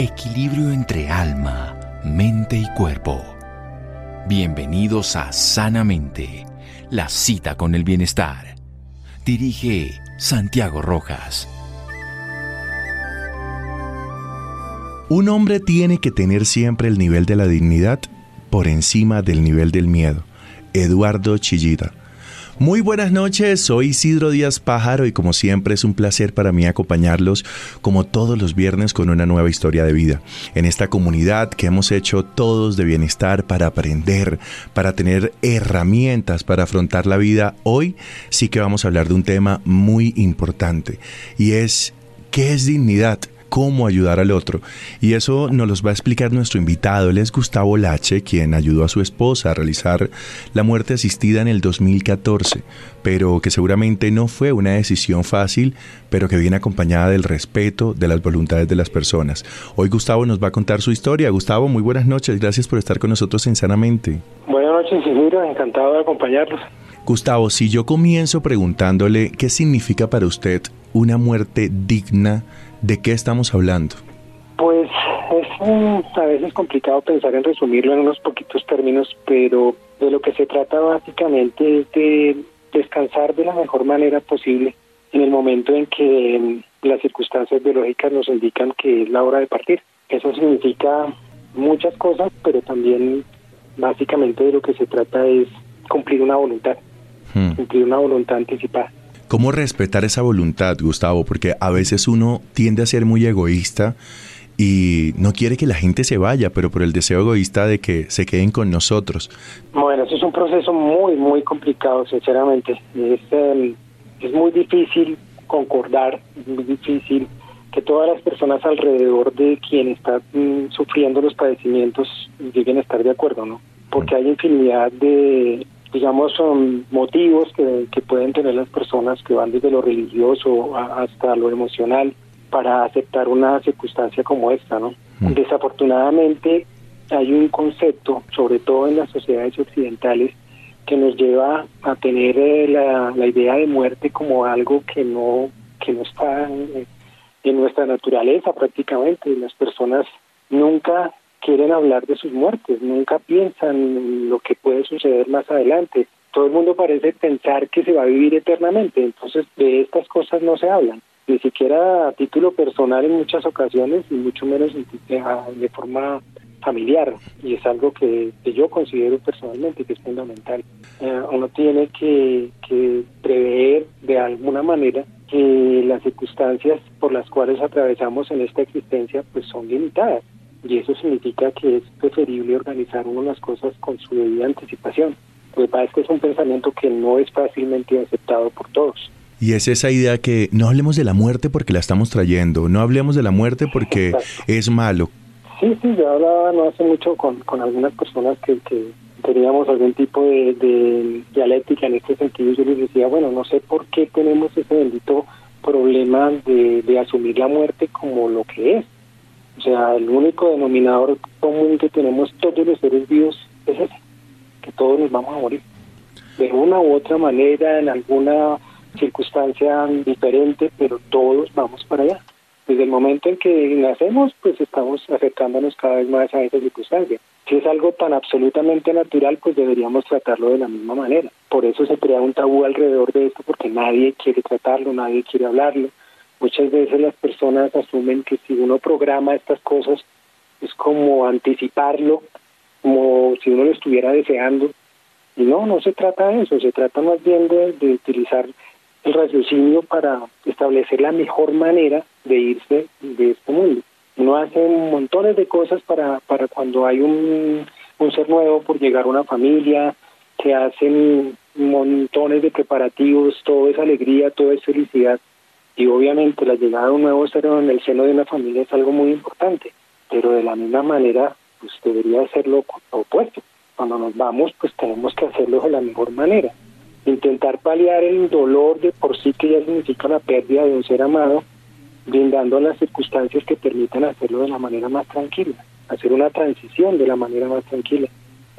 Equilibrio entre alma, mente y cuerpo. Bienvenidos a Sanamente, la cita con el bienestar. Dirige Santiago Rojas. Un hombre tiene que tener siempre el nivel de la dignidad por encima del nivel del miedo. Eduardo Chillida. Muy buenas noches, soy Isidro Díaz Pájaro y como siempre es un placer para mí acompañarlos como todos los viernes con una nueva historia de vida. En esta comunidad que hemos hecho todos de bienestar para aprender, para tener herramientas para afrontar la vida, hoy sí que vamos a hablar de un tema muy importante y es ¿qué es dignidad? Cómo ayudar al otro. Y eso nos los va a explicar nuestro invitado. Él es Gustavo Lache, quien ayudó a su esposa a realizar la muerte asistida en el 2014, pero que seguramente no fue una decisión fácil, pero que viene acompañada del respeto de las voluntades de las personas. Hoy Gustavo nos va a contar su historia. Gustavo, muy buenas noches. Gracias por estar con nosotros en Sanamente. Buenas noches, Isidro. Encantado de acompañarlos. Gustavo, si yo comienzo preguntándole qué significa para usted una muerte digna, ¿De qué estamos hablando? Pues es a veces complicado pensar en resumirlo en unos poquitos términos, pero de lo que se trata básicamente es de descansar de la mejor manera posible en el momento en que mm, las circunstancias biológicas nos indican que es la hora de partir. Eso significa muchas cosas, pero también básicamente de lo que se trata es cumplir una voluntad, hmm. cumplir una voluntad anticipada. ¿Cómo respetar esa voluntad, Gustavo? Porque a veces uno tiende a ser muy egoísta y no quiere que la gente se vaya, pero por el deseo egoísta de que se queden con nosotros. Bueno, eso es un proceso muy, muy complicado, sinceramente. Es, em, es muy difícil concordar, es muy difícil que todas las personas alrededor de quien está mm, sufriendo los padecimientos lleguen a estar de acuerdo, ¿no? Porque mm. hay infinidad de digamos, son motivos que, pueden tener las personas que van desde lo religioso hasta lo emocional para aceptar una circunstancia como esta, ¿no? Mm. Desafortunadamente hay un concepto, sobre todo en las sociedades occidentales, que nos lleva a tener eh, la, la, idea de muerte como algo que no que no está en, en nuestra naturaleza prácticamente. Las personas nunca quieren hablar de sus muertes, nunca piensan en lo que puede suceder más adelante. Todo el mundo parece pensar que se va a vivir eternamente, entonces de estas cosas no se hablan, ni siquiera a título personal en muchas ocasiones y mucho menos de forma familiar y es algo que, yo considero personalmente que es fundamental. Eh, uno tiene que, que prever de alguna manera que las circunstancias por las cuales atravesamos en esta existencia pues son limitadas y eso significa que es preferible organizar uno las cosas con su debida anticipación. Lo que pasa es que es un pensamiento que no es fácilmente aceptado por todos. Y es esa idea que no hablemos de la muerte porque la estamos trayendo, no hablemos de la muerte porque es malo. Sí, sí, yo hablaba no hace mucho con, con algunas personas que, que teníamos algún tipo de, de, dialéctica en este sentido. Yo les decía, bueno, no sé por qué tenemos ese bendito problema de, de asumir la muerte como lo que es o sea, el único denominador común que tenemos todos los seres vivos es ese, que todos nos vamos a morir. De una u otra manera, en alguna circunstancia diferente, pero todos vamos para allá. Desde el momento en que nacemos, pues estamos acercándonos cada vez más a esa circunstancia. Si es algo tan absolutamente natural, pues deberíamos tratarlo de la misma manera. Por eso se crea un tabú alrededor de esto, porque nadie quiere tratarlo, nadie quiere hablarlo Muchas veces las personas asumen que si uno programa estas cosas es como anticiparlo, como si uno lo estuviera deseando. Y no, no se trata de eso, se trata más bien de, utilizar el raciocinio para establecer la mejor manera de irse de este mundo. Uno hace montones de cosas para, para cuando hay un, un ser nuevo por llegar a una familia, que hacen montones de preparativos, todo es alegría, todo es felicidad, y obviamente la llegada de un nuevo ser en el seno de una familia es algo muy importante, pero de la misma manera pues debería ser lo opuesto. Cuando nos vamos pues tenemos que hacerlo de la mejor manera. Intentar paliar el dolor de por sí que ya significa la pérdida de un ser amado, brindando las circunstancias que permitan hacerlo de la manera más tranquila, hacer una transición de la manera más tranquila.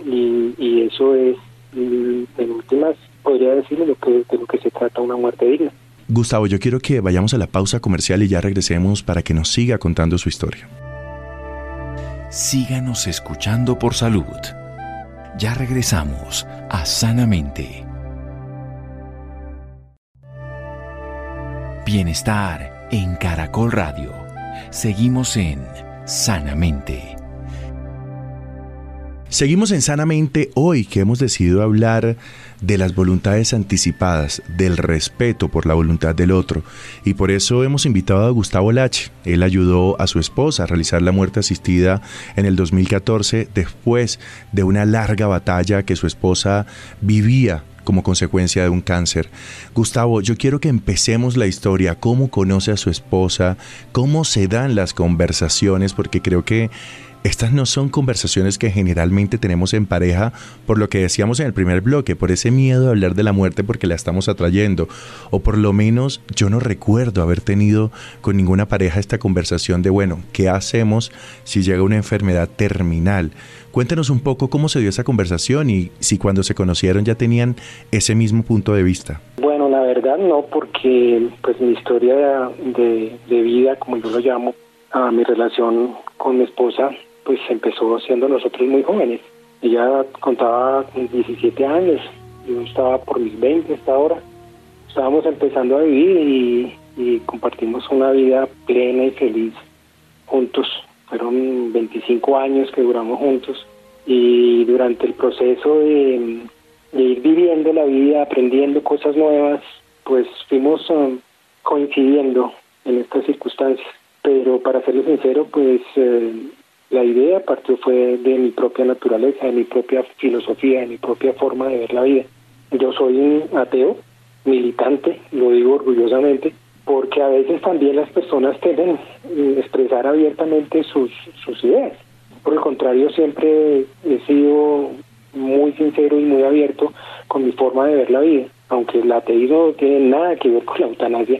Y, y eso es, en últimas, podría decir lo que, de lo que se trata una muerte digna. Gustavo, yo quiero que vayamos a la pausa comercial y ya regresemos para que nos siga contando su historia. síganos escuchando por salud. Ya regresamos a Sanamente. Bienestar en Caracol Radio. Seguimos en Sanamente. Seguimos en Sanamente hoy que hemos decidido hablar de las voluntades anticipadas, del respeto por la voluntad del otro. Y por eso hemos invitado a Gustavo Lache. Él ayudó a su esposa a realizar la muerte asistida en el 2014 después de una larga batalla que su esposa vivía como consecuencia de un cáncer. Gustavo, yo quiero que empecemos la historia, cómo conoce a su esposa, cómo se dan las conversaciones, porque creo que estas no son conversaciones que generalmente tenemos en pareja por lo que decíamos en el primer bloque, por ese miedo de hablar de la muerte porque la estamos atrayendo. O por lo menos yo no recuerdo haber tenido con ninguna pareja esta conversación de, bueno, ¿qué hacemos si llega una enfermedad terminal? Cuéntenos un poco cómo se dio esa conversación y si cuando se conocieron ya tenían ese mismo punto de vista. Bueno, la verdad no, porque pues mi historia de, de vida, como yo lo llamo, a mi relación con mi esposa pues empezó siendo nosotros muy jóvenes. Ella contaba 17 años, yo estaba por mis 20 hasta ahora. Estábamos empezando a vivir y, compartimos una vida plena y feliz juntos. Fueron 25 años que duramos juntos y durante el proceso de, ir viviendo la vida, aprendiendo cosas nuevas, pues fuimos um, coincidiendo en estas circunstancias. Pero para serle sincero, pues eh, la idea partió fue de mi propia naturaleza, de mi propia filosofía, de mi propia forma de ver la vida. Yo soy un ateo, militante, lo digo orgullosamente, porque a veces también las personas temen expresar abiertamente sus, ideas. Por el contrario, siempre he sido muy sincero y muy abierto con mi forma de ver la vida, aunque el ateísmo no tiene nada que ver con la eutanasia,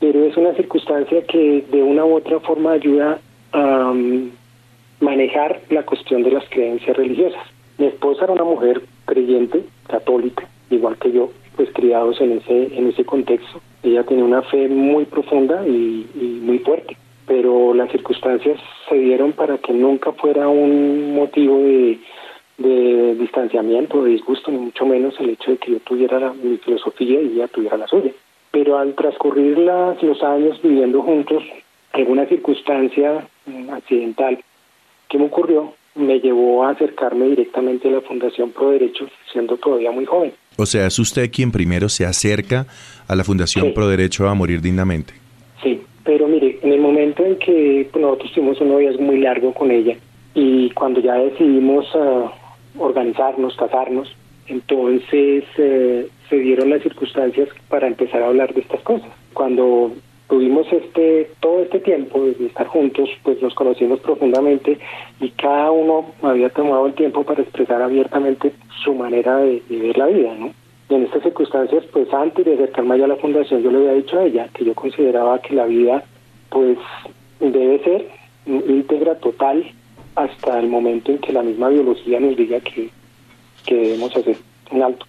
pero es una circunstancia que de una u otra forma ayuda a manejar la cuestión de las creencias religiosas. Mi esposa era una mujer creyente, católica, igual que yo, pues criados en ese, en ese contexto. Ella tenía una fe muy profunda y, muy fuerte, pero las circunstancias se dieron para que nunca fuera un motivo de, distanciamiento, de disgusto, ni mucho menos el hecho de que yo tuviera mi filosofía y ella tuviera la suya. Pero al transcurrir las, los años viviendo juntos, alguna circunstancia accidental ¿Qué me ocurrió? Me llevó a acercarme directamente a la Fundación Pro Derechos siendo todavía muy joven. O sea, es usted quien primero se acerca a la Fundación Pro Derecho a morir dignamente. Sí, pero mire, en el momento en que pues, nosotros tuvimos un noviazgo muy largo con ella y cuando ya decidimos uh, organizarnos, casarnos, entonces eh, se dieron las circunstancias para empezar a hablar de estas cosas. Cuando tuvimos este todo este tiempo de estar juntos, pues nos conocimos profundamente y cada uno había tomado el tiempo para expresar abiertamente su manera de, ver la vida, ¿no? Y en estas circunstancias, pues antes de acercarme allá a la fundación, yo le había dicho a ella que yo consideraba que la vida, pues debe ser íntegra, total, hasta el momento en que la misma biología nos diga que, que debemos hacer un alto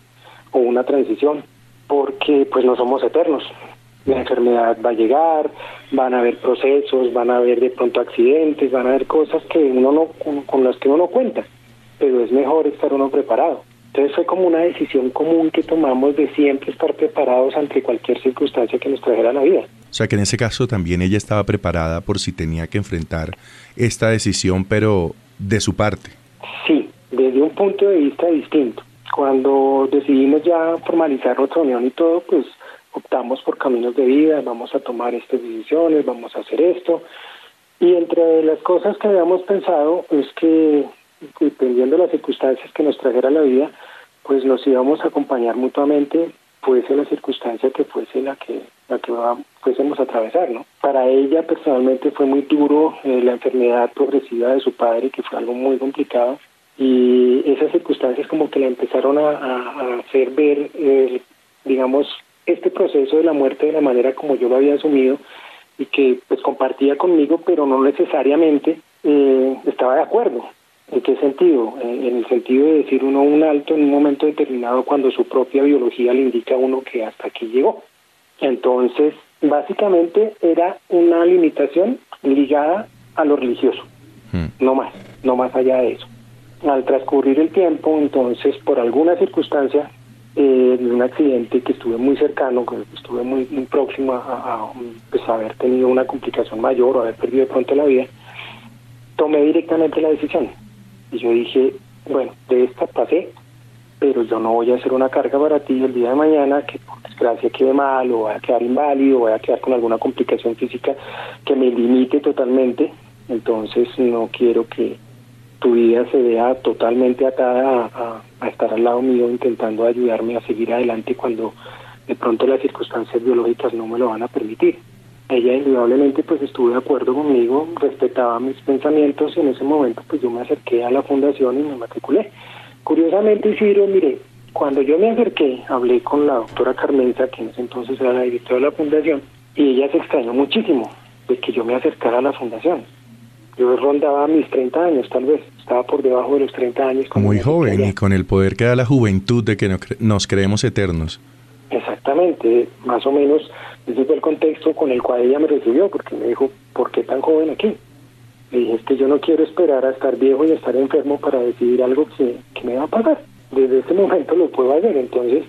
o una transición, porque pues no somos eternos, la enfermedad va a llegar, van a haber procesos, van a haber de pronto accidentes, van a haber cosas que uno no con, las que uno no cuenta, pero es mejor estar uno preparado. Entonces fue como una decisión común que tomamos de siempre estar preparados ante cualquier circunstancia que nos trajera la vida. O sea que en ese caso también ella estaba preparada por si tenía que enfrentar esta decisión, pero de su parte. Sí, desde un punto de vista distinto. Cuando decidimos ya formalizar nuestra unión y todo, pues optamos por caminos de vida, vamos a tomar estas decisiones, vamos a hacer esto. Y entre las cosas que habíamos pensado es que, dependiendo de las circunstancias que nos trajera la vida, pues nos íbamos a acompañar mutuamente, fuese la circunstancia que fuese la que la que fuésemos a atravesar, ¿no? Para ella personalmente fue muy duro eh, la enfermedad progresiva de su padre, que fue algo muy complicado, y esas circunstancias como que la empezaron a, hacer ver, digamos, este proceso de la muerte de la manera como yo lo había asumido y que pues compartía conmigo, pero no necesariamente eh, estaba de acuerdo. ¿En qué sentido? En, el sentido de decir uno un alto en un momento determinado cuando su propia biología le indica a uno que hasta aquí llegó. Entonces, básicamente era una limitación ligada a lo religioso. Hmm. no más, no más allá de eso. Al transcurrir el tiempo, entonces, por alguna circunstancia, eh, un accidente que estuve muy cercano, que estuve muy, muy próximo a, pues, haber tenido una complicación mayor o haber perdido de pronto la vida, tomé directamente la decisión. Y yo dije, bueno, de esta pasé, pero yo no voy a hacer una carga para ti el día de mañana que por desgracia quede mal o voy a quedar inválido o voy a quedar con alguna complicación física que me limite totalmente. Entonces no quiero que tu vida se vea totalmente atada a, estar al lado mío intentando ayudarme a seguir adelante cuando de pronto las circunstancias biológicas no me lo van a permitir. Ella indudablemente pues estuvo de acuerdo conmigo, respetaba mis pensamientos y en ese momento pues yo me acerqué a la fundación y me matriculé. Curiosamente Isidro, mire, cuando yo me acerqué, hablé con la doctora Carmenza, que en ese entonces era la directora de la fundación, y ella se extrañó muchísimo de que yo me acercara a la fundación yo rondaba mis 30 años, tal vez. Estaba por debajo de los 30 años. Muy joven y con el poder que da la juventud de que nos creemos eternos. Exactamente, más o menos ese fue el contexto con el cual ella me recibió, porque me dijo, ¿por qué tan joven aquí? Le dije, es que yo no quiero esperar a estar viejo y estar enfermo para decidir algo que, que me va a pagar. Desde este momento lo puedo hacer, entonces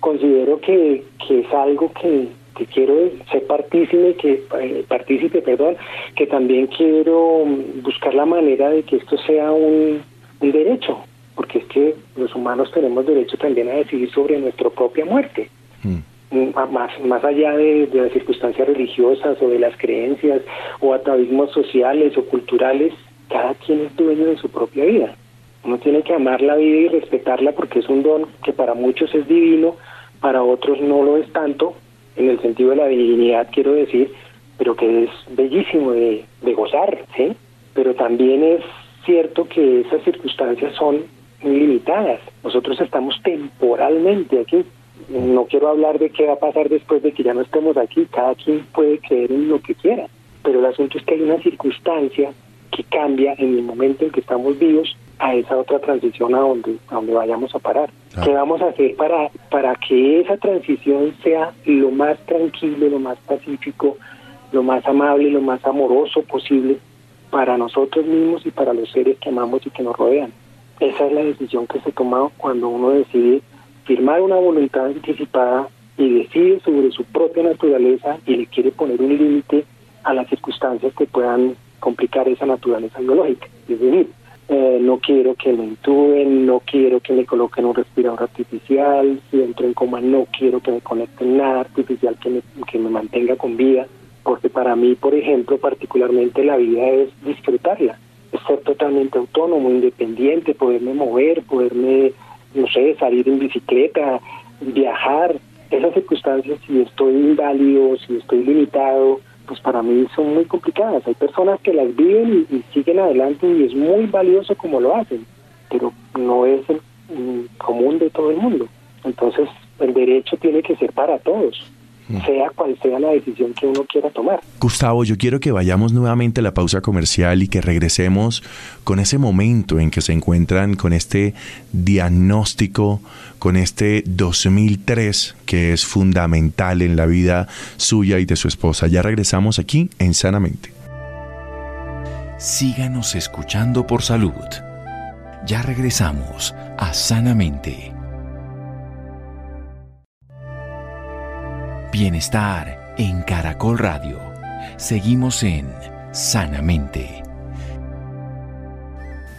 considero que, que es algo que, que quiero ser partícipe, que eh, partícipe, perdón, que también quiero buscar la manera de que esto sea un, derecho, porque es que los humanos tenemos derecho también a decidir sobre nuestra propia muerte. Mm. Mm, más, más allá de, las circunstancias religiosas o de las creencias o atavismos sociales o culturales, cada quien es dueño de su propia vida. Uno tiene que amar la vida y respetarla porque es un don que para muchos es divino, para otros no lo es tanto, en el sentido de la dignidad quiero decir, pero que es bellísimo de, gozar, ¿sí? Pero también es cierto que esas circunstancias son limitadas. Nosotros estamos temporalmente aquí. No quiero hablar de qué va a pasar después de que ya no estemos aquí. Cada quien puede creer en lo que quiera. Pero el asunto es que hay una circunstancia que cambia en el momento en que estamos vivos a esa otra transición a donde, a donde vayamos a parar. Ah. ¿Qué vamos a hacer para, para que esa transición sea lo más tranquilo, lo más pacífico, lo más amable, lo más amoroso posible para nosotros mismos y para los seres que amamos y que nos rodean? Esa es la decisión que se toma cuando uno decide firmar una voluntad anticipada y decide sobre su propia naturaleza y le quiere poner un límite a las circunstancias que puedan complicar esa naturaleza biológica. Es decir, eh, no quiero que me intuben, no quiero que me coloquen un respirador artificial, si entro en coma no quiero que me conecten nada artificial que me, que me mantenga con vida, porque para mí, por ejemplo, particularmente la vida es disfrutarla, es ser totalmente autónomo, independiente, poderme mover, poderme, no sé, salir en bicicleta, viajar, esas circunstancias, si estoy inválido, si estoy limitado, pues para mí son muy complicadas. Hay personas que las viven y, siguen adelante y es muy valioso como lo hacen, pero no es el común de todo el mundo. Entonces, el derecho tiene que ser para todos sea cual sea la decisión que uno quiera tomar. Gustavo, yo quiero que vayamos nuevamente a la pausa comercial y que regresemos con ese momento en que se encuentran con este diagnóstico, con este 2003 que es fundamental en la vida suya y de su esposa. Ya regresamos aquí en Sanamente. Síganos escuchando por salud. Ya regresamos a Sanamente. Bienestar en Caracol Radio. Seguimos en Sanamente.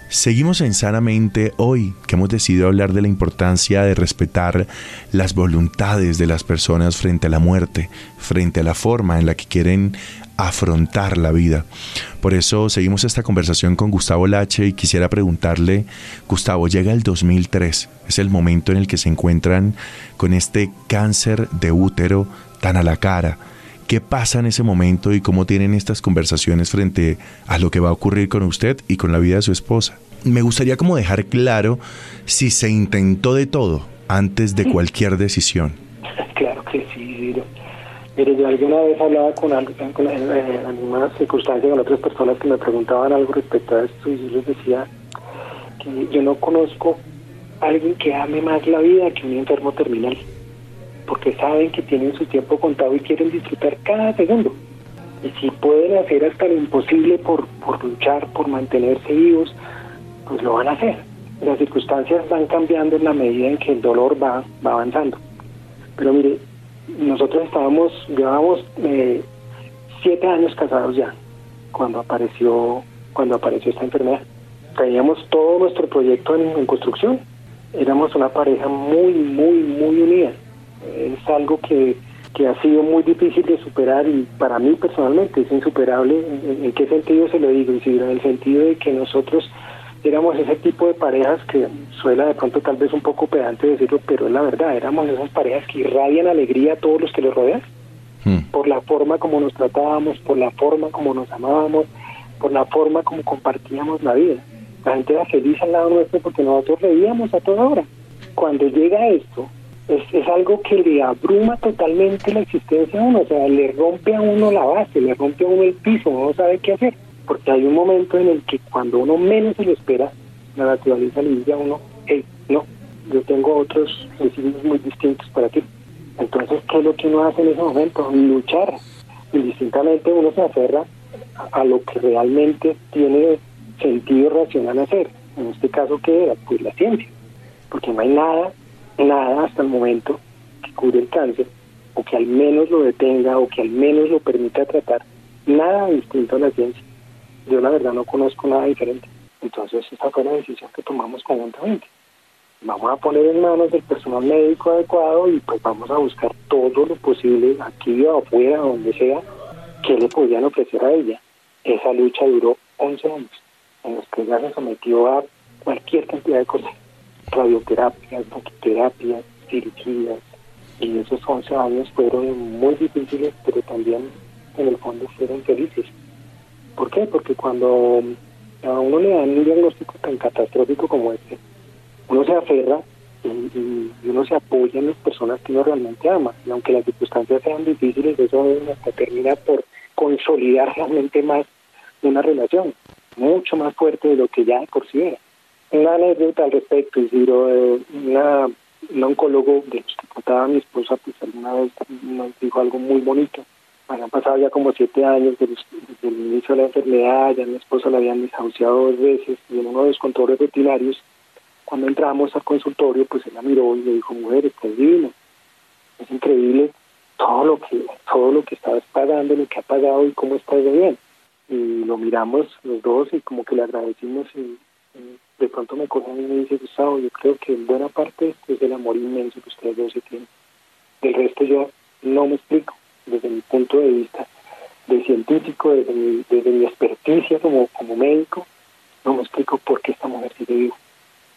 Seguimos en Sanamente hoy que hemos decidido hablar de la importancia de respetar las voluntades de las personas frente a la muerte, frente a la forma en la que quieren afrontar la vida. Por eso seguimos esta conversación con Gustavo Lache y quisiera preguntarle, Gustavo, llega el 2003, es el momento en el que se encuentran con este cáncer de útero tan a la cara. ¿Qué pasa en ese momento y cómo tienen estas conversaciones frente a lo que va a ocurrir con usted y con la vida de su esposa? Me gustaría como dejar claro si se intentó de todo antes de cualquier decisión. Claro que sí, Mire, yo alguna vez hablaba con, con en, algunas circunstancias con otras personas que me preguntaban algo respecto a esto y yo les decía que yo no conozco a alguien que ame más la vida que un enfermo terminal, porque saben que tienen su tiempo contado y quieren disfrutar cada segundo. Y si pueden hacer hasta lo imposible por, luchar, por mantenerse vivos, pues lo van a hacer. Las circunstancias van cambiando en la medida en que el dolor va, va avanzando. Pero mire, nosotros estábamos, llevábamos eh, siete años casados ya cuando apareció, cuando apareció esta enfermedad. Teníamos todo nuestro proyecto en, construcción. Éramos una pareja muy, muy, muy unida. Es algo que, que ha sido muy difícil de superar y para mí personalmente es insuperable. ¿En, qué sentido se lo digo? En el sentido de que nosotros éramos ese tipo de parejas que suena de pronto tal vez un poco pedante decirlo, pero es la verdad, éramos esas parejas que irradian alegría a todos los que los rodean, hmm. por la forma como nos tratábamos, por la forma como nos amábamos, por la forma como compartíamos la vida. La gente era feliz al lado nuestro porque nosotros reíamos a toda hora. Cuando llega esto, es, es algo que le abruma totalmente la existencia a uno, o sea, le rompe a uno la base, le rompe a uno el piso, uno no sabe qué hacer porque hay un momento en el que cuando uno menos se lo espera, la naturaleza le dice a uno, hey, no, yo tengo otros designios muy distintos para ti. Entonces, ¿qué es lo que uno hace en ese momento? Luchar. Indistintamente uno se aferra a, lo que realmente tiene sentido racional hacer. En este caso, ¿qué era? Pues la ciencia. Porque no hay nada, nada hasta el momento que cure el cáncer, o que al menos lo detenga, o que al menos lo permita tratar. Nada distinto a la ciencia yo la verdad no conozco nada diferente. Entonces esta fue la decisión que tomamos conjuntamente. Vamos a poner en manos del personal médico adecuado y pues vamos a buscar todo lo posible aquí o afuera, donde sea, que le podían ofrecer a ella. Esa lucha duró 11 años, en los que ella se sometió a cualquier cantidad de cosas, radioterapias, terapias, cirugías, y esos 11 años fueron muy difíciles, pero también en el fondo fueron felices. ¿Por qué? Porque cuando a uno le dan un diagnóstico tan catastrófico como este, uno se aferra y, uno se apoya en las personas que uno realmente ama. Y aunque las circunstancias sean difíciles, eso hasta termina por consolidar realmente más una relación, mucho más fuerte de lo que ya por sí era. Una anécdota al respecto, Isidro, eh, una, un oncólogo de que contaba mi esposa, pues alguna vez nos dijo algo muy bonito han pasado ya como siete años desde, el inicio de la enfermedad, ya mi esposa la habían desahuciado dos veces y en uno de los controles rutinarios, cuando entramos al consultorio, pues él la miró y le dijo, mujer, estás divino. Es increíble todo lo que todo lo que estabas pagando, lo que ha pagado y cómo estás de bien. Y lo miramos los dos y como que le agradecimos y, de pronto me coge y me dice, Gustavo, yo creo que en buena parte es el amor inmenso que ustedes dos se tienen. Del resto yo no me explico desde mi punto de vista de científico, desde mi, desde mi experticia como, como médico, no me explico por qué esta mujer sigue viva.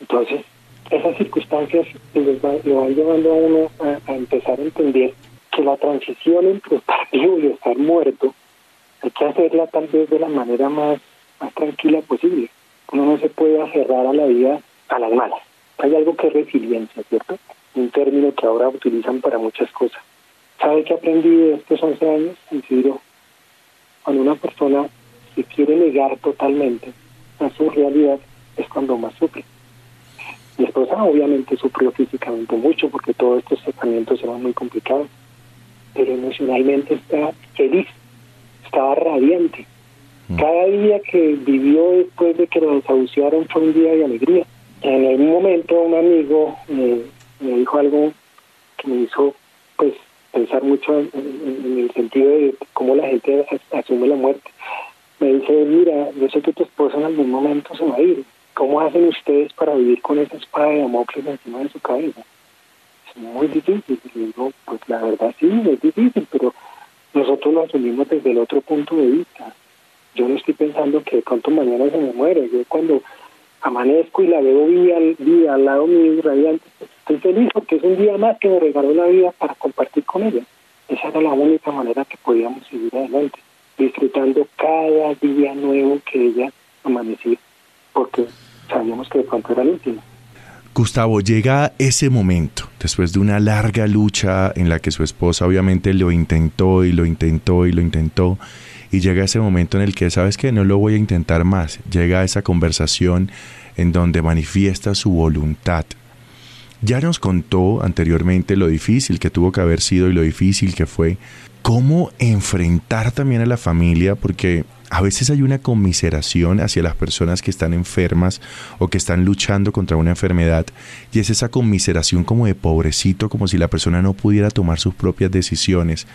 Entonces, esas circunstancias les van llevando a uno a, empezar a entender que la transición entre estar vivo y estar muerto hay que hacerla tal vez de la manera más, más tranquila posible. Uno no se puede aferrar a la vida a las malas. Hay algo que es resiliencia, ¿cierto? Un término que ahora utilizan para muchas cosas. ¿Sabe qué aprendí de estos 11 años? Isidro, cuando una persona se quiere negar totalmente a su realidad, es cuando más sufre. Mi esposa obviamente sufrió físicamente mucho porque todos estos tratamientos eran muy complicados, pero emocionalmente estaba feliz, estaba radiante. Cada día que vivió después de que lo desahuciaron fue un día de alegría. En algún momento un amigo me, dijo algo que me hizo pues pensar mucho en, el sentido de cómo la gente asume la muerte. Me dice, mira, yo sé que tu esposa en algún momento se va a ir. ¿Cómo hacen ustedes para vivir con esa espada de Damocles encima de su cabeza? Es muy difícil. Y digo, pues la verdad sí, es difícil, pero nosotros lo asumimos desde el otro punto de vista. Yo no estoy pensando que de pronto mañana se me muere. Yo cuando amanezco y la veo viva, al lado mío, radiante, pues estoy feliz porque es un día más que me regaló la vida para compartir con ella. Esa era la única manera que podíamos seguir adelante, disfrutando cada día nuevo que ella amanecía, porque sabíamos que de pronto era el último. Gustavo, llega ese momento, después de una larga lucha en la que su esposa obviamente lo intentó y lo intentó y lo intentó, y llega ese momento en el que, ¿sabes que No lo voy a intentar más. Llega esa conversación en donde manifiesta su voluntad. Ya nos contó anteriormente lo difícil que tuvo que haber sido y lo difícil que fue, cómo enfrentar también a la familia, porque a veces hay una conmiseración hacia las personas que están enfermas o que están luchando contra una enfermedad y es esa conmiseración como de pobrecito, como si la persona no pudiera tomar sus propias decisiones.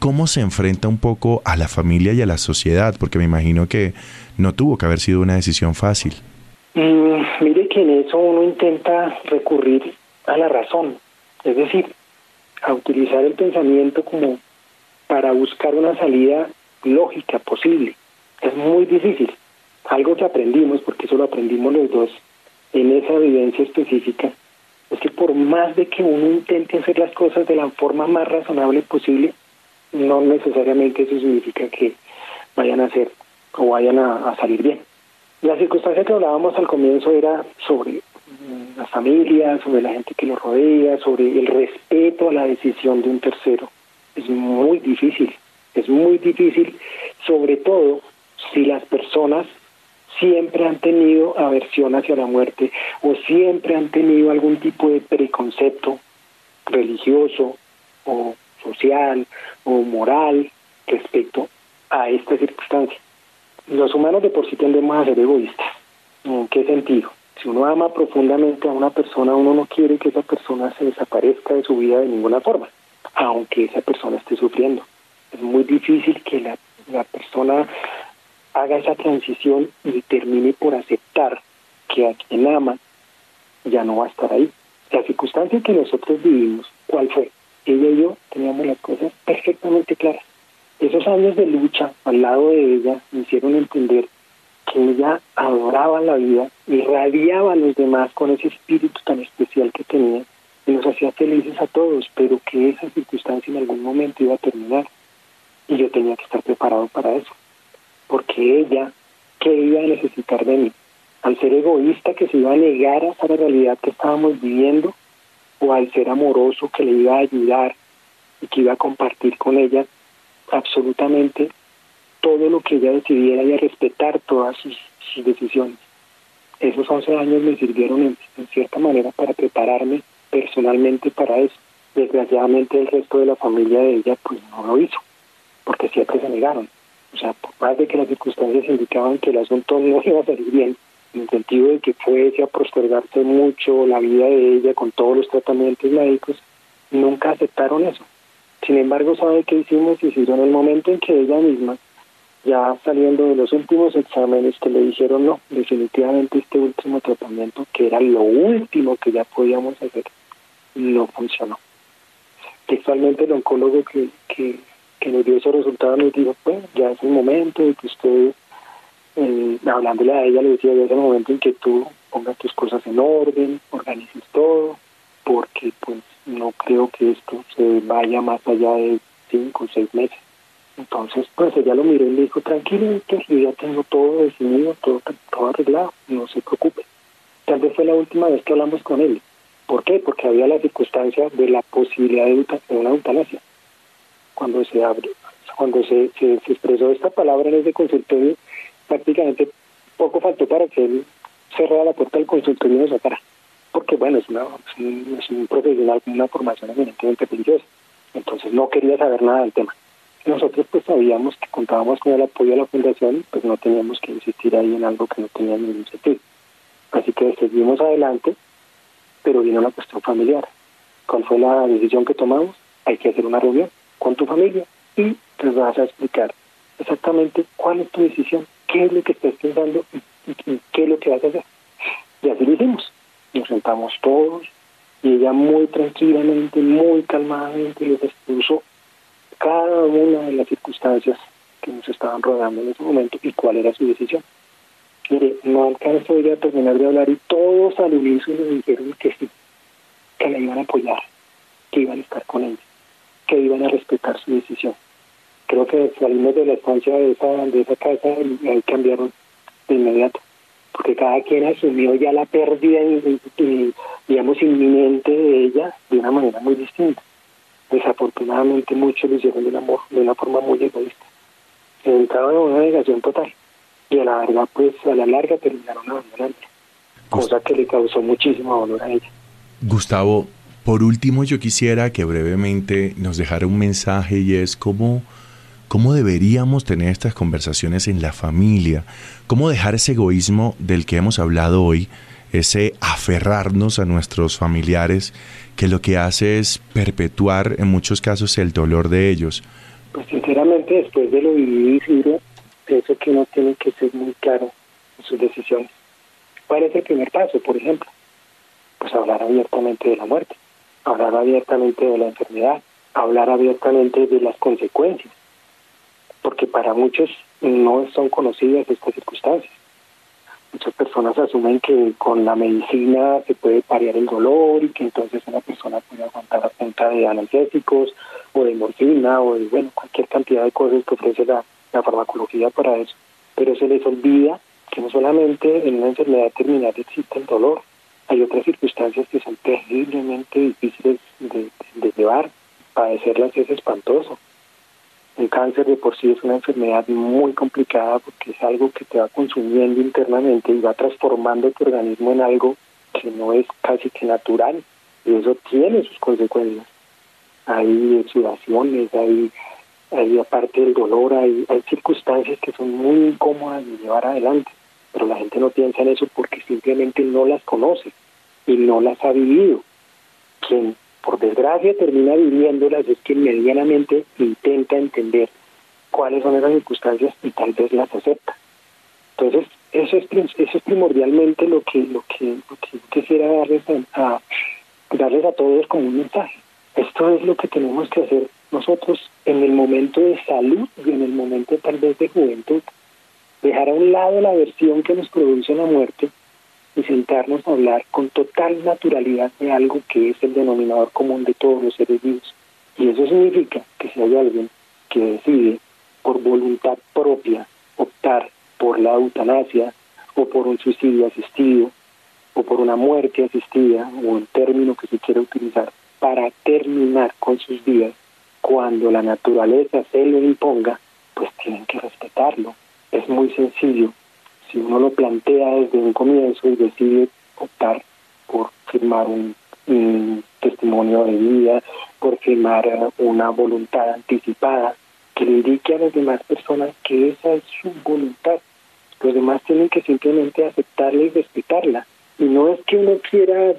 ¿Cómo se enfrenta un poco a la familia y a la sociedad? Porque me imagino que no tuvo que haber sido una decisión fácil. Mm, mire que en eso uno intenta recurrir a la razón, es decir, a utilizar el pensamiento como para buscar una salida lógica posible. Es muy difícil. Algo que aprendimos, porque eso lo aprendimos los dos en esa vivencia específica, es que por más de que uno intente hacer las cosas de la forma más razonable posible, no necesariamente eso significa que vayan a ser o vayan a, salir bien. La circunstancia que hablábamos al comienzo era sobre mm, la familia, sobre la gente que lo rodea, sobre el respeto a la decisión de un tercero. Es muy difícil es muy difícil, sobre todo si las personas siempre han tenido aversión hacia la muerte o siempre han tenido algún tipo de preconcepto religioso o social o moral respecto a esta circunstancia. Los humanos de por sí tendemos a ser egoístas. ¿En qué sentido? Si uno ama profundamente a una persona, uno no quiere que esa persona se desaparezca de su vida de ninguna forma, aunque esa persona esté sufriendo es muy difícil que la, la persona haga esa transición y termine por aceptar que a quien ama ya no va a estar ahí. La circunstancia que nosotros vivimos, ¿cuál fue? Ella y yo teníamos las cosas perfectamente claras. Esos años de lucha al lado de ella me hicieron entender que ella adoraba la vida, irradiaba a los demás con ese espíritu tan especial que tenía y nos hacía felices a todos, pero que esa circunstancia en algún momento iba a terminar y yo tenía que estar preparado para eso, porque ella, ¿qué iba a necesitar de mí? Al ser egoísta que se iba a negar a esa realidad que estábamos viviendo, o al ser amoroso que le iba a ayudar y que iba a compartir con ella absolutamente todo lo que ella decidiera y a respetar todas sus, decisiones. Esos 11 años me sirvieron en, cierta manera para prepararme personalmente para eso. Desgraciadamente el resto de la familia de ella pues no lo hizo porque siempre se negaron. O sea, por más de que las circunstancias indicaban que el asunto no iba a salir bien, sentido de que fuese a postergarse mucho la vida de ella con todos los tratamientos médicos, nunca aceptaron eso. Sin embargo, ¿sabe qué hicimos? Hicieron en el momento en que ella misma, ya saliendo de los últimos exámenes que le dijeron, no, definitivamente este último tratamiento, que era lo último que ya podíamos hacer, no funcionó. Textualmente el oncólogo que, que que nos dio esos resultados nos dijo, pues ya es el momento de que usted, eh, hablándole a ella, le decía, ya es el momento en que tú pongas tus cosas en orden, organices todo, porque pues no creo que esto se vaya más allá de cinco o seis meses. Entonces, pues ella lo miró y le dijo, tranquilo, yo ya tengo todo definido, todo, todo arreglado, no se preocupe. Tal vez fue la última vez que hablamos con él. ¿Por qué? Porque había la circunstancia de la posibilidad de una eutanasia cuando se abre, cuando se, se, expresó esta palabra en ese consultorio, prácticamente poco faltó para que él cerrara la puerta del consultorio y nos sacara. Porque, bueno, es, una, es, un, profesional con una formación evidentemente religiosa. Entonces no quería saber nada del tema. Nosotros pues sabíamos que contábamos con el apoyo de la fundación, pues no teníamos que insistir ahí en algo que no tenía ningún sentido. Así que seguimos adelante, pero vino una cuestión familiar. ¿Cuál fue la decisión que tomamos? Hay que hacer una reunión con tu familia y te vas a explicar exactamente cuál es tu decisión, qué es lo que estás pensando y, qué es lo que vas a hacer. Y así lo hicimos. Nos sentamos todos y ella muy tranquilamente, muy calmadamente les expuso cada una de las circunstancias que nos estaban rodeando en ese momento y cuál era su decisión. Mire, no alcanzó ella a terminar de hablar y todos al unísono dijeron que sí, que la iban a apoyar, que iban a estar con ella que iban a respetar su decisión. Creo que salimos de la estancia de esa, de esa casa y ahí cambiaron de inmediato, porque cada quien asumió ya la pérdida, y, digamos, inminente de ella de una manera muy distinta. Desafortunadamente muchos lo hicieron de, amor, de una forma muy egoísta. Se entraron en una negación total y a la verdad, pues a la larga terminaron abandonando, cosa que le causó muchísimo dolor a ella. Gustavo, Por último, yo quisiera que brevemente nos dejara un mensaje y es cómo, cómo deberíamos tener estas conversaciones en la familia, cómo dejar ese egoísmo del que hemos hablado hoy, ese aferrarnos a nuestros familiares, que lo que hace es perpetuar en muchos casos el dolor de ellos. Pues sinceramente, después de lo vivido, Isidro, pienso que uno tiene que ser muy claro en sus decisiones. ¿Cuál es el primer paso, por ejemplo? Pues hablar abiertamente de la muerte, hablar abiertamente de la enfermedad, hablar abiertamente de las consecuencias, porque para muchos no son conocidas estas circunstancias. Muchas personas asumen que con la medicina se puede paliar el dolor y que entonces una persona puede aguantar a punta de analgésicos o de morfina o de bueno cualquier cantidad de cosas que ofrece la, farmacología para eso. Pero se les olvida que no solamente en una enfermedad terminal existe el dolor, hay otras circunstancias que son terriblemente difíciles de llevar. Padecerlas es espantoso un cáncer de por sí es una enfermedad muy complicada porque es algo que te va consumiendo internamente y va transformando tu organismo en algo que no es casi que natural y eso tiene sus consecuencias. Hay exudaciones, hay, hay aparte del dolor, hay, hay circunstancias que son muy incómodas de llevar adelante, pero la gente no piensa en eso porque simplemente no las conoce y no las ha vivido. Quien por desgracia termina viviéndolas es que medianamente intenta entender cuáles son esas circunstancias y tal vez las acepta. Entonces, eso es, eso es primordialmente lo que, lo que, quisiera darles a, darles a todos como un mensaje. Esto es lo que tenemos que hacer nosotros en el momento de salud y en el momento tal vez de juventud. Dejar a un lado la versión que nos produce la muerte y sentarnos a hablar con total naturalidad de algo que es el denominador común de todos los seres vivos. Y eso significa que si hay alguien que decide por voluntad propia optar por la eutanasia o por un suicidio asistido o por una muerte asistida o el término que se quiera utilizar para terminar con sus vidas, cuando la naturaleza se lo imponga, pues tienen que respetarlo. Es muy sencillo si uno lo plantea desde un comienzo y decide optar por firmar un, testimonio de vida, por firmar una voluntad anticipada, que le indique a las demás personas que esa es su voluntad. Los demás tienen que simplemente aceptarla y respetarla. Y no es que uno quiera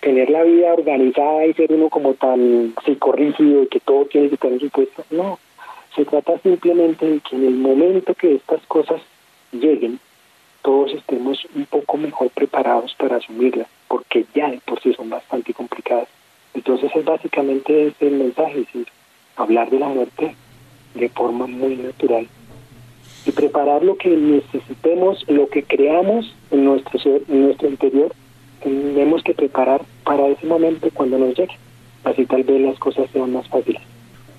tener la vida organizada y ser uno como tan psicorrígido y que todo tiene que estar en su puesto. No, se trata simplemente de que en el momento que estas cosas lleguen, todos estemos un poco mejor preparados para asumirla, porque ya de por sí son bastante complicadas. Entonces es básicamente ese el mensaje, es decir, hablar de la muerte de forma muy natural y preparar lo que necesitemos, lo que creamos en nuestro ser, en nuestro interior, tenemos que preparar para ese momento cuando nos llegue. Así tal vez las cosas sean más fáciles.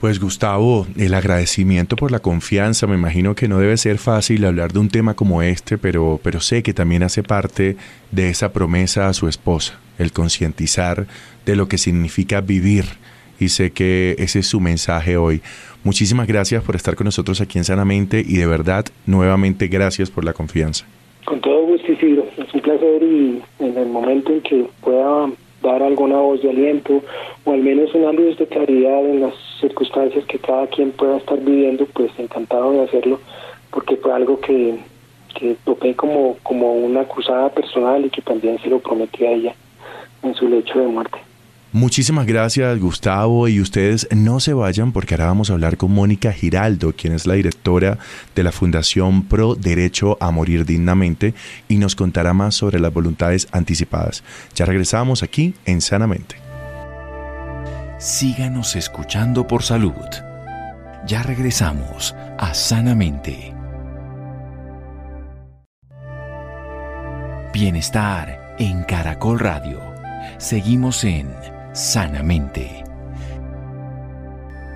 Pues Gustavo, el agradecimiento por la confianza, me imagino que no debe ser fácil hablar de un tema como este, pero, pero sé que también hace parte de esa promesa a su esposa, el concientizar de lo que significa vivir. Y sé que ese es su mensaje hoy. Muchísimas gracias por estar con nosotros aquí en Sanamente y de verdad, nuevamente gracias por la confianza. Con todo gusto, Isidro. Es un placer y en el momento en que pueda dar alguna voz de aliento o al menos una luz de claridad en las circunstancias que cada quien pueda estar viviendo, pues encantado de hacerlo, porque fue algo que, que toqué como, como una cruzada personal y que también se lo prometí a ella en su lecho de muerte. Muchísimas gracias Gustavo y ustedes no se vayan porque ahora vamos a hablar con Mónica Giraldo, quien es la directora de la Fundación Pro Derecho a Morir Dignamente y nos contará más sobre las voluntades anticipadas. Ya regresamos aquí en Sanamente. Síganos escuchando por salud. Ya regresamos a Sanamente. Bienestar en Caracol Radio. Seguimos en Sanamente.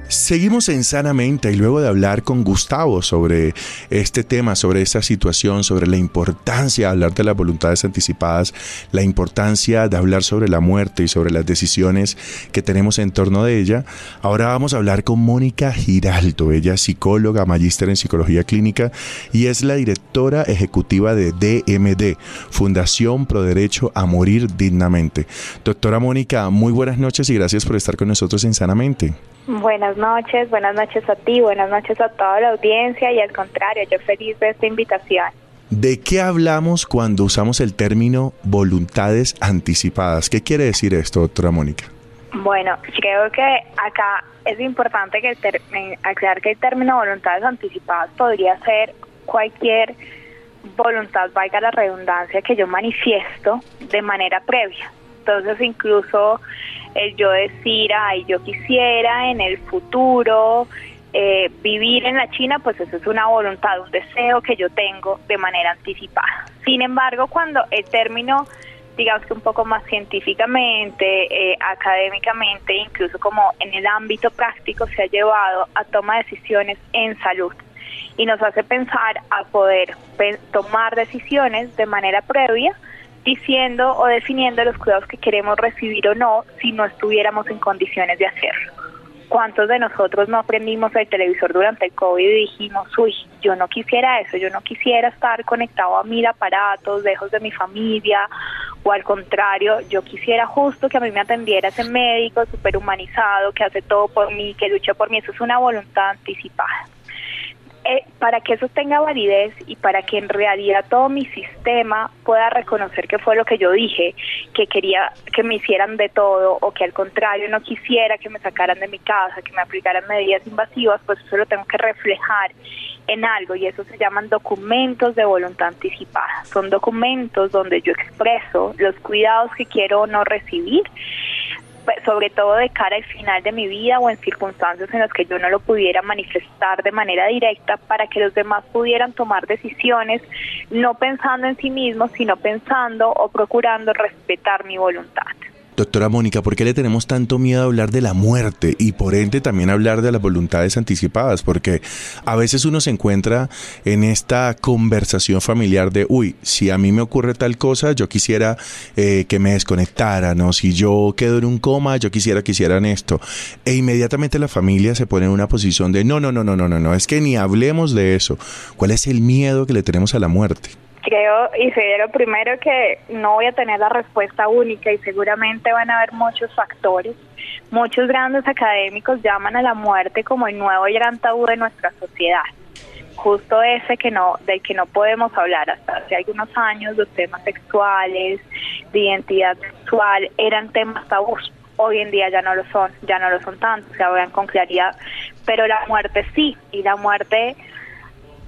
Seguimos en Sanamente y luego de hablar con Gustavo sobre este tema, sobre esta situación, sobre la importancia de hablar de las voluntades anticipadas, la importancia de hablar sobre la muerte y sobre las decisiones que tenemos en torno de ella, ahora vamos a hablar con Mónica Giraldo. Ella es psicóloga, magíster en psicología clínica y es la directora ejecutiva de DMD, Fundación Pro Derecho a Morir Dignamente. Doctora Mónica, muy buenas noches y gracias por estar con nosotros en Sanamente. Buenas noches, buenas noches a ti, buenas noches a toda la audiencia y al contrario, yo feliz de esta invitación. ¿De qué hablamos cuando usamos el término voluntades anticipadas? ¿Qué quiere decir esto, doctora Mónica? Bueno, creo que acá es importante que aclarar que el término voluntades anticipadas podría ser cualquier voluntad, valga la redundancia, que yo manifiesto de manera previa. Entonces, incluso el yo decir, ay, yo quisiera en el futuro eh, vivir en la China, pues eso es una voluntad, un deseo que yo tengo de manera anticipada. Sin embargo, cuando el término, digamos que un poco más científicamente, eh, académicamente, incluso como en el ámbito práctico, se ha llevado a toma de decisiones en salud y nos hace pensar a poder tomar decisiones de manera previa diciendo o definiendo los cuidados que queremos recibir o no si no estuviéramos en condiciones de hacerlo. ¿Cuántos de nosotros no aprendimos el televisor durante el COVID y dijimos, uy, yo no quisiera eso, yo no quisiera estar conectado a mil aparatos, lejos de mi familia, o al contrario, yo quisiera justo que a mí me atendiera ese médico súper humanizado, que hace todo por mí, que lucha por mí, eso es una voluntad anticipada. Eh, para que eso tenga validez y para que en realidad todo mi sistema pueda reconocer que fue lo que yo dije, que quería que me hicieran de todo o que al contrario no quisiera que me sacaran de mi casa, que me aplicaran medidas invasivas, pues eso lo tengo que reflejar en algo y eso se llaman documentos de voluntad anticipada. Son documentos donde yo expreso los cuidados que quiero o no recibir sobre todo de cara al final de mi vida o en circunstancias en las que yo no lo pudiera manifestar de manera directa para que los demás pudieran tomar decisiones no pensando en sí mismos, sino pensando o procurando respetar mi voluntad. Doctora Mónica, ¿por qué le tenemos tanto miedo a hablar de la muerte y por ende también hablar de las voluntades anticipadas? Porque a veces uno se encuentra en esta conversación familiar de, uy, si a mí me ocurre tal cosa, yo quisiera eh, que me desconectaran, o si yo quedo en un coma, yo quisiera que hicieran esto. E inmediatamente la familia se pone en una posición de, no, no, no, no, no, no, no, es que ni hablemos de eso. ¿Cuál es el miedo que le tenemos a la muerte? Creo y primero que no voy a tener la respuesta única y seguramente van a haber muchos factores. Muchos grandes académicos llaman a la muerte como el nuevo gran tabú de nuestra sociedad. Justo ese que no, del que no podemos hablar hasta hace algunos años, los temas sexuales, de identidad sexual, eran temas tabús. Hoy en día ya no lo son, ya no lo son tanto, se hablan con claridad, pero la muerte sí, y la muerte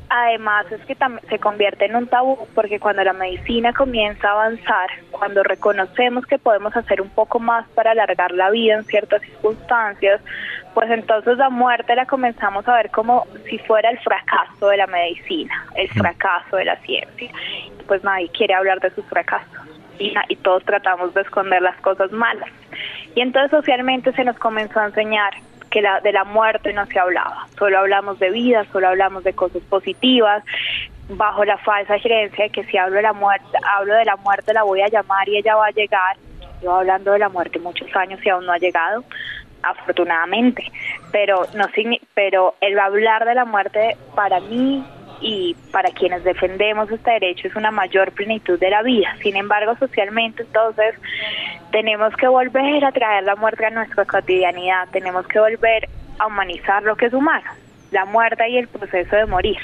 Además es que se convierte en un tabú porque cuando la medicina comienza a avanzar, cuando reconocemos que podemos hacer un poco más para alargar la vida en ciertas circunstancias, pues entonces la muerte la comenzamos a ver como si fuera el fracaso de la medicina, el fracaso de la ciencia. Pues nadie quiere hablar de sus fracasos y, y todos tratamos de esconder las cosas malas. Y entonces socialmente se nos comenzó a enseñar que la, de la muerte no se hablaba. Solo hablamos de vida, solo hablamos de cosas positivas, bajo la falsa creencia de que si hablo de la muerte, hablo de la muerte la voy a llamar y ella va a llegar. Yo hablando de la muerte muchos años y aún no ha llegado, afortunadamente. Pero no pero el hablar de la muerte para mí y para quienes defendemos este derecho es una mayor plenitud de la vida. Sin embargo, socialmente entonces tenemos que volver a traer la muerte a nuestra cotidianidad, tenemos que volver a humanizar lo que es humano, la muerte y el proceso de morir.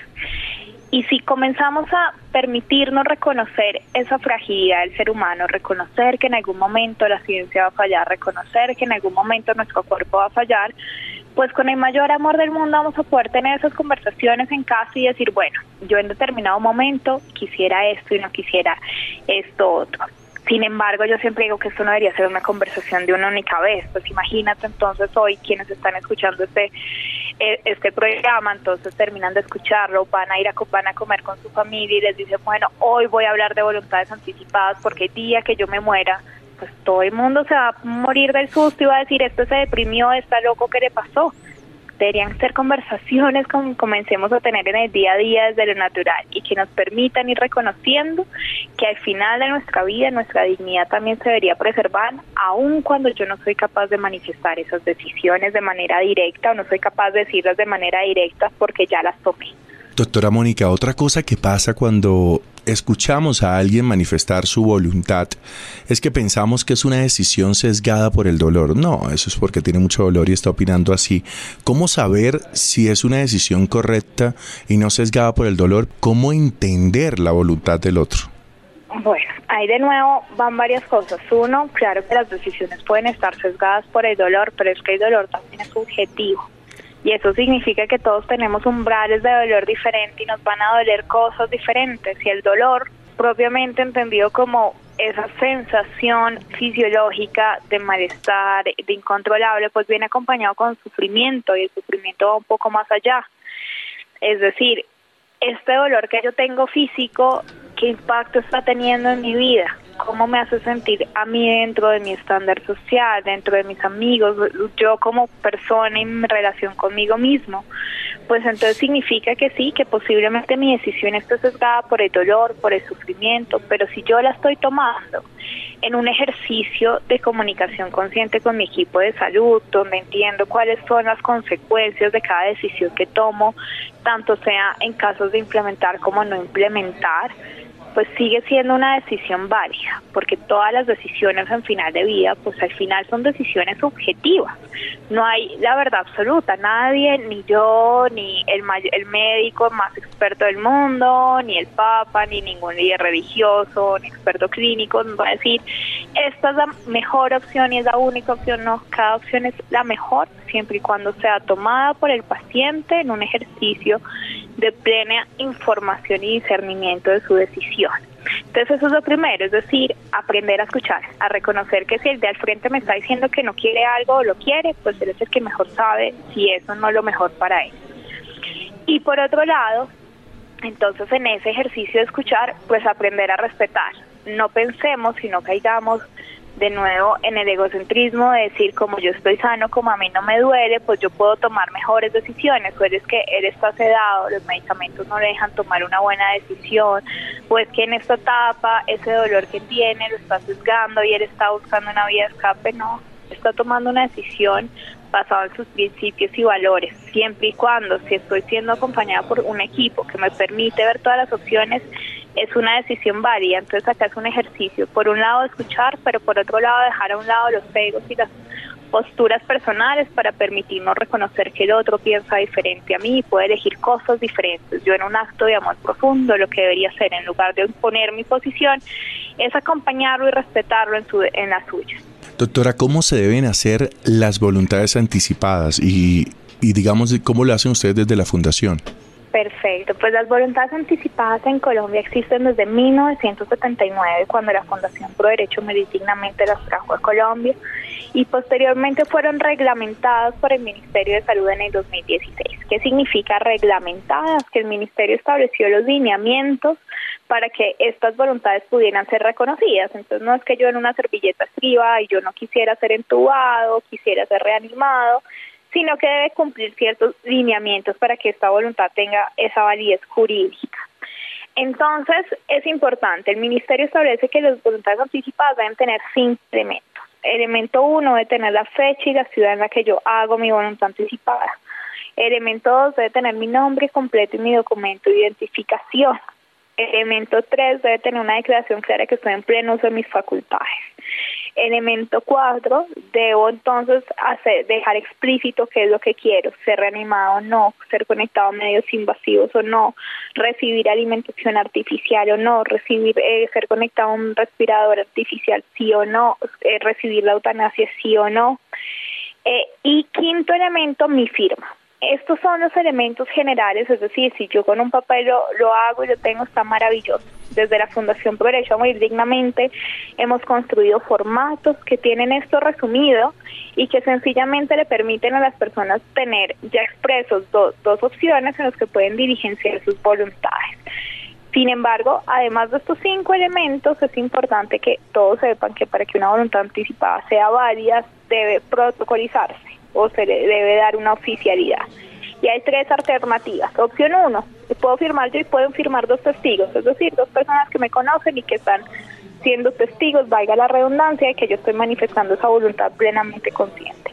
Y si comenzamos a permitirnos reconocer esa fragilidad del ser humano, reconocer que en algún momento la ciencia va a fallar, reconocer que en algún momento nuestro cuerpo va a fallar, pues con el mayor amor del mundo vamos a poder tener esas conversaciones en casa y decir, bueno, yo en determinado momento quisiera esto y no quisiera esto otro. Sin embargo, yo siempre digo que esto no debería ser una conversación de una única vez. Pues imagínate entonces hoy quienes están escuchando este eh, este programa, entonces terminan de escucharlo, van a ir a, van a comer con su familia y les dicen, bueno, hoy voy a hablar de voluntades anticipadas porque el día que yo me muera, pues todo el mundo se va a morir del susto y va a decir, esto se deprimió, está loco, ¿qué le pasó? deberían ser conversaciones como comencemos a tener en el día a día desde lo natural y que nos permitan ir reconociendo que al final de nuestra vida nuestra dignidad también se debería preservar, aun cuando yo no soy capaz de manifestar esas decisiones de manera directa o no soy capaz de decirlas de manera directa porque ya las tomé. Doctora Mónica, otra cosa que pasa cuando escuchamos a alguien manifestar su voluntad es que pensamos que es una decisión sesgada por el dolor. No, eso es porque tiene mucho dolor y está opinando así. ¿Cómo saber si es una decisión correcta y no sesgada por el dolor? ¿Cómo entender la voluntad del otro? Bueno, ahí de nuevo van varias cosas. Uno, claro que las decisiones pueden estar sesgadas por el dolor, pero es que el dolor también es subjetivo y eso significa que todos tenemos umbrales de dolor diferente y nos van a doler cosas diferentes y el dolor propiamente entendido como esa sensación fisiológica de malestar, de incontrolable, pues viene acompañado con sufrimiento y el sufrimiento va un poco más allá. Es decir, este dolor que yo tengo físico, ¿qué impacto está teniendo en mi vida? Cómo me hace sentir a mí dentro de mi estándar social, dentro de mis amigos, yo como persona en relación conmigo mismo, pues entonces significa que sí, que posiblemente mi decisión está sesgada por el dolor, por el sufrimiento, pero si yo la estoy tomando en un ejercicio de comunicación consciente con mi equipo de salud, donde entiendo cuáles son las consecuencias de cada decisión que tomo, tanto sea en casos de implementar como no implementar, pues sigue siendo una decisión válida, porque todas las decisiones en final de vida, pues al final son decisiones objetivas. No hay la verdad absoluta, nadie, ni yo, ni el, el médico más experto del mundo, ni el papa, ni ningún líder religioso, ni experto clínico nos va a decir, esta es la mejor opción y es la única opción, no, cada opción es la mejor siempre y cuando sea tomada por el paciente en un ejercicio de plena información y discernimiento de su decisión. Entonces eso es lo primero, es decir, aprender a escuchar, a reconocer que si el de al frente me está diciendo que no quiere algo o lo quiere, pues él es el que mejor sabe si eso no es lo mejor para él. Y por otro lado, entonces en ese ejercicio de escuchar, pues aprender a respetar. No pensemos, sino caigamos de nuevo en el egocentrismo de decir como yo estoy sano, como a mí no me duele, pues yo puedo tomar mejores decisiones, o es que él está sedado, los medicamentos no le dejan tomar una buena decisión, pues que en esta etapa ese dolor que tiene lo está sesgando y él está buscando una vía de escape, no, está tomando una decisión basada en sus principios y valores, siempre y cuando si estoy siendo acompañada por un equipo que me permite ver todas las opciones, es una decisión válida. Entonces acá es un ejercicio, por un lado escuchar, pero por otro lado dejar a un lado los egos y las posturas personales para permitirnos reconocer que el otro piensa diferente a mí y puede elegir cosas diferentes. Yo en un acto de amor profundo lo que debería hacer en lugar de imponer mi posición es acompañarlo y respetarlo en, su, en la suya. Doctora, ¿cómo se deben hacer las voluntades anticipadas y, y digamos cómo lo hacen ustedes desde la fundación? Perfecto, pues las voluntades anticipadas en Colombia existen desde 1979, cuando la Fundación Pro Derecho Dignamente las trajo a Colombia y posteriormente fueron reglamentadas por el Ministerio de Salud en el 2016. ¿Qué significa reglamentadas? Que el Ministerio estableció los lineamientos para que estas voluntades pudieran ser reconocidas. Entonces no es que yo en una servilleta escriba y yo no quisiera ser entubado, quisiera ser reanimado, sino que debe cumplir ciertos lineamientos para que esta voluntad tenga esa validez jurídica. Entonces, es importante, el Ministerio establece que las voluntades anticipadas deben tener cinco elementos. Elemento uno debe tener la fecha y la ciudad en la que yo hago mi voluntad anticipada. Elemento dos debe tener mi nombre completo y mi documento de identificación. Elemento tres debe tener una declaración clara que estoy en pleno uso de mis facultades. Elemento cuatro, debo entonces dejar explícito qué es lo que quiero, ser reanimado o no, ser conectado a medios invasivos o no, recibir alimentación artificial o no, recibir eh, ser conectado a un respirador artificial sí o no, eh, recibir la eutanasia sí o no. Eh, y quinto elemento, mi firma estos son los elementos generales, es decir, si yo con un papel lo, hago y lo tengo, está maravilloso. Desde la Fundación Por a Morir Dignamente hemos construido formatos que tienen esto resumido y que sencillamente le permiten a las personas tener ya expresos dos opciones en las que pueden diligenciar sus voluntades. Sin embargo, además de estos cinco elementos, es importante que todos sepan que para que una voluntad anticipada sea válida, debe protocolizarse o se le debe dar una oficialidad. Y hay tres alternativas. Opción uno, puedo firmar yo y pueden firmar dos testigos, es decir, dos personas que me conocen y que están siendo testigos, valga la redundancia, de que yo estoy manifestando esa voluntad plenamente consciente.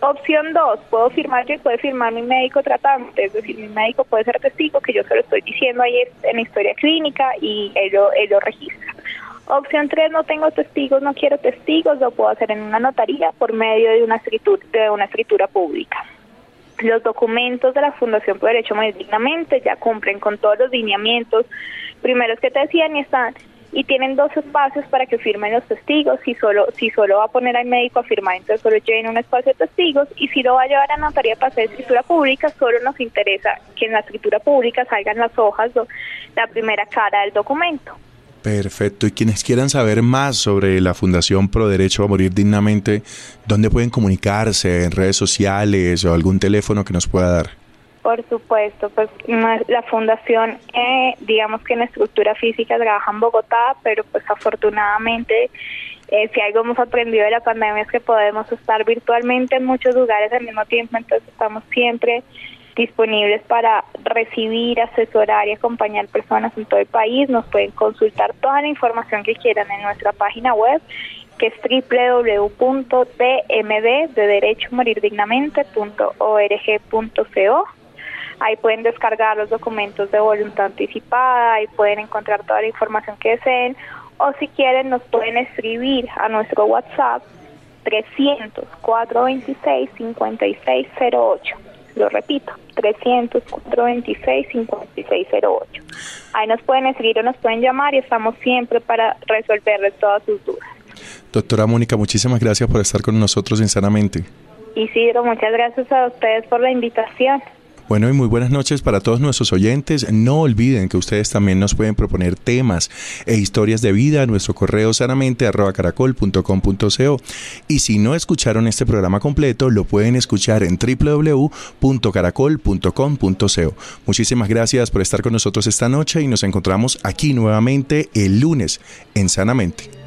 Opción dos, puedo firmar yo y puede firmar mi médico tratante, es decir, mi médico puede ser testigo que yo se lo estoy diciendo ahí en la historia clínica y él lo, él lo registra. Opción tres, no tengo testigos, no quiero testigos, lo puedo hacer en una notaría por medio de una escritura, de una escritura pública. Los documentos de la Fundación por Derecho Morir Dignamente ya cumplen con todos los lineamientos primeros que te decían y están y tienen dos espacios para que firmen los testigos. Si solo si solo va a poner al médico a firmar, entonces solo lleven un espacio de testigos y si lo va a llevar a notaría para hacer escritura pública, solo nos interesa que en la escritura pública salgan las hojas, la primera cara del documento. Perfecto. Y quienes quieran saber más sobre la Fundación Pro Derecho a Morir Dignamente, ¿dónde pueden comunicarse? ¿En redes sociales o algún teléfono que nos pueda dar? Por supuesto, pues la fundación, eh, digamos que en estructura física trabaja en Bogotá, pero pues afortunadamente eh, si algo hemos aprendido de la pandemia es que podemos estar virtualmente en muchos lugares al mismo tiempo, entonces estamos siempre disponibles para recibir, asesorar y acompañar personas en todo el país. Nos pueden consultar toda la información que quieran en nuestra página web que es dignamente.org.co Ahí pueden descargar los documentos de voluntad anticipada, ahí pueden encontrar toda la información que deseen o si quieren nos pueden escribir a nuestro WhatsApp 300 426 5608. Lo repito, 300 426 5608. Ahí nos pueden escribir o nos pueden llamar y estamos siempre para resolverles todas sus dudas. Doctora Mónica, muchísimas gracias por estar con nosotros sinceramente. Isidro, muchas gracias a ustedes por la invitación. Bueno, y muy buenas noches para todos nuestros oyentes. No olviden que ustedes también nos pueden proponer temas e historias de vida a nuestro correo sanamente y si no escucharon este programa completo, lo pueden escuchar en www.caracol.com.co. Muchísimas gracias por estar con nosotros esta noche y nos encontramos aquí nuevamente el lunes en Sanamente.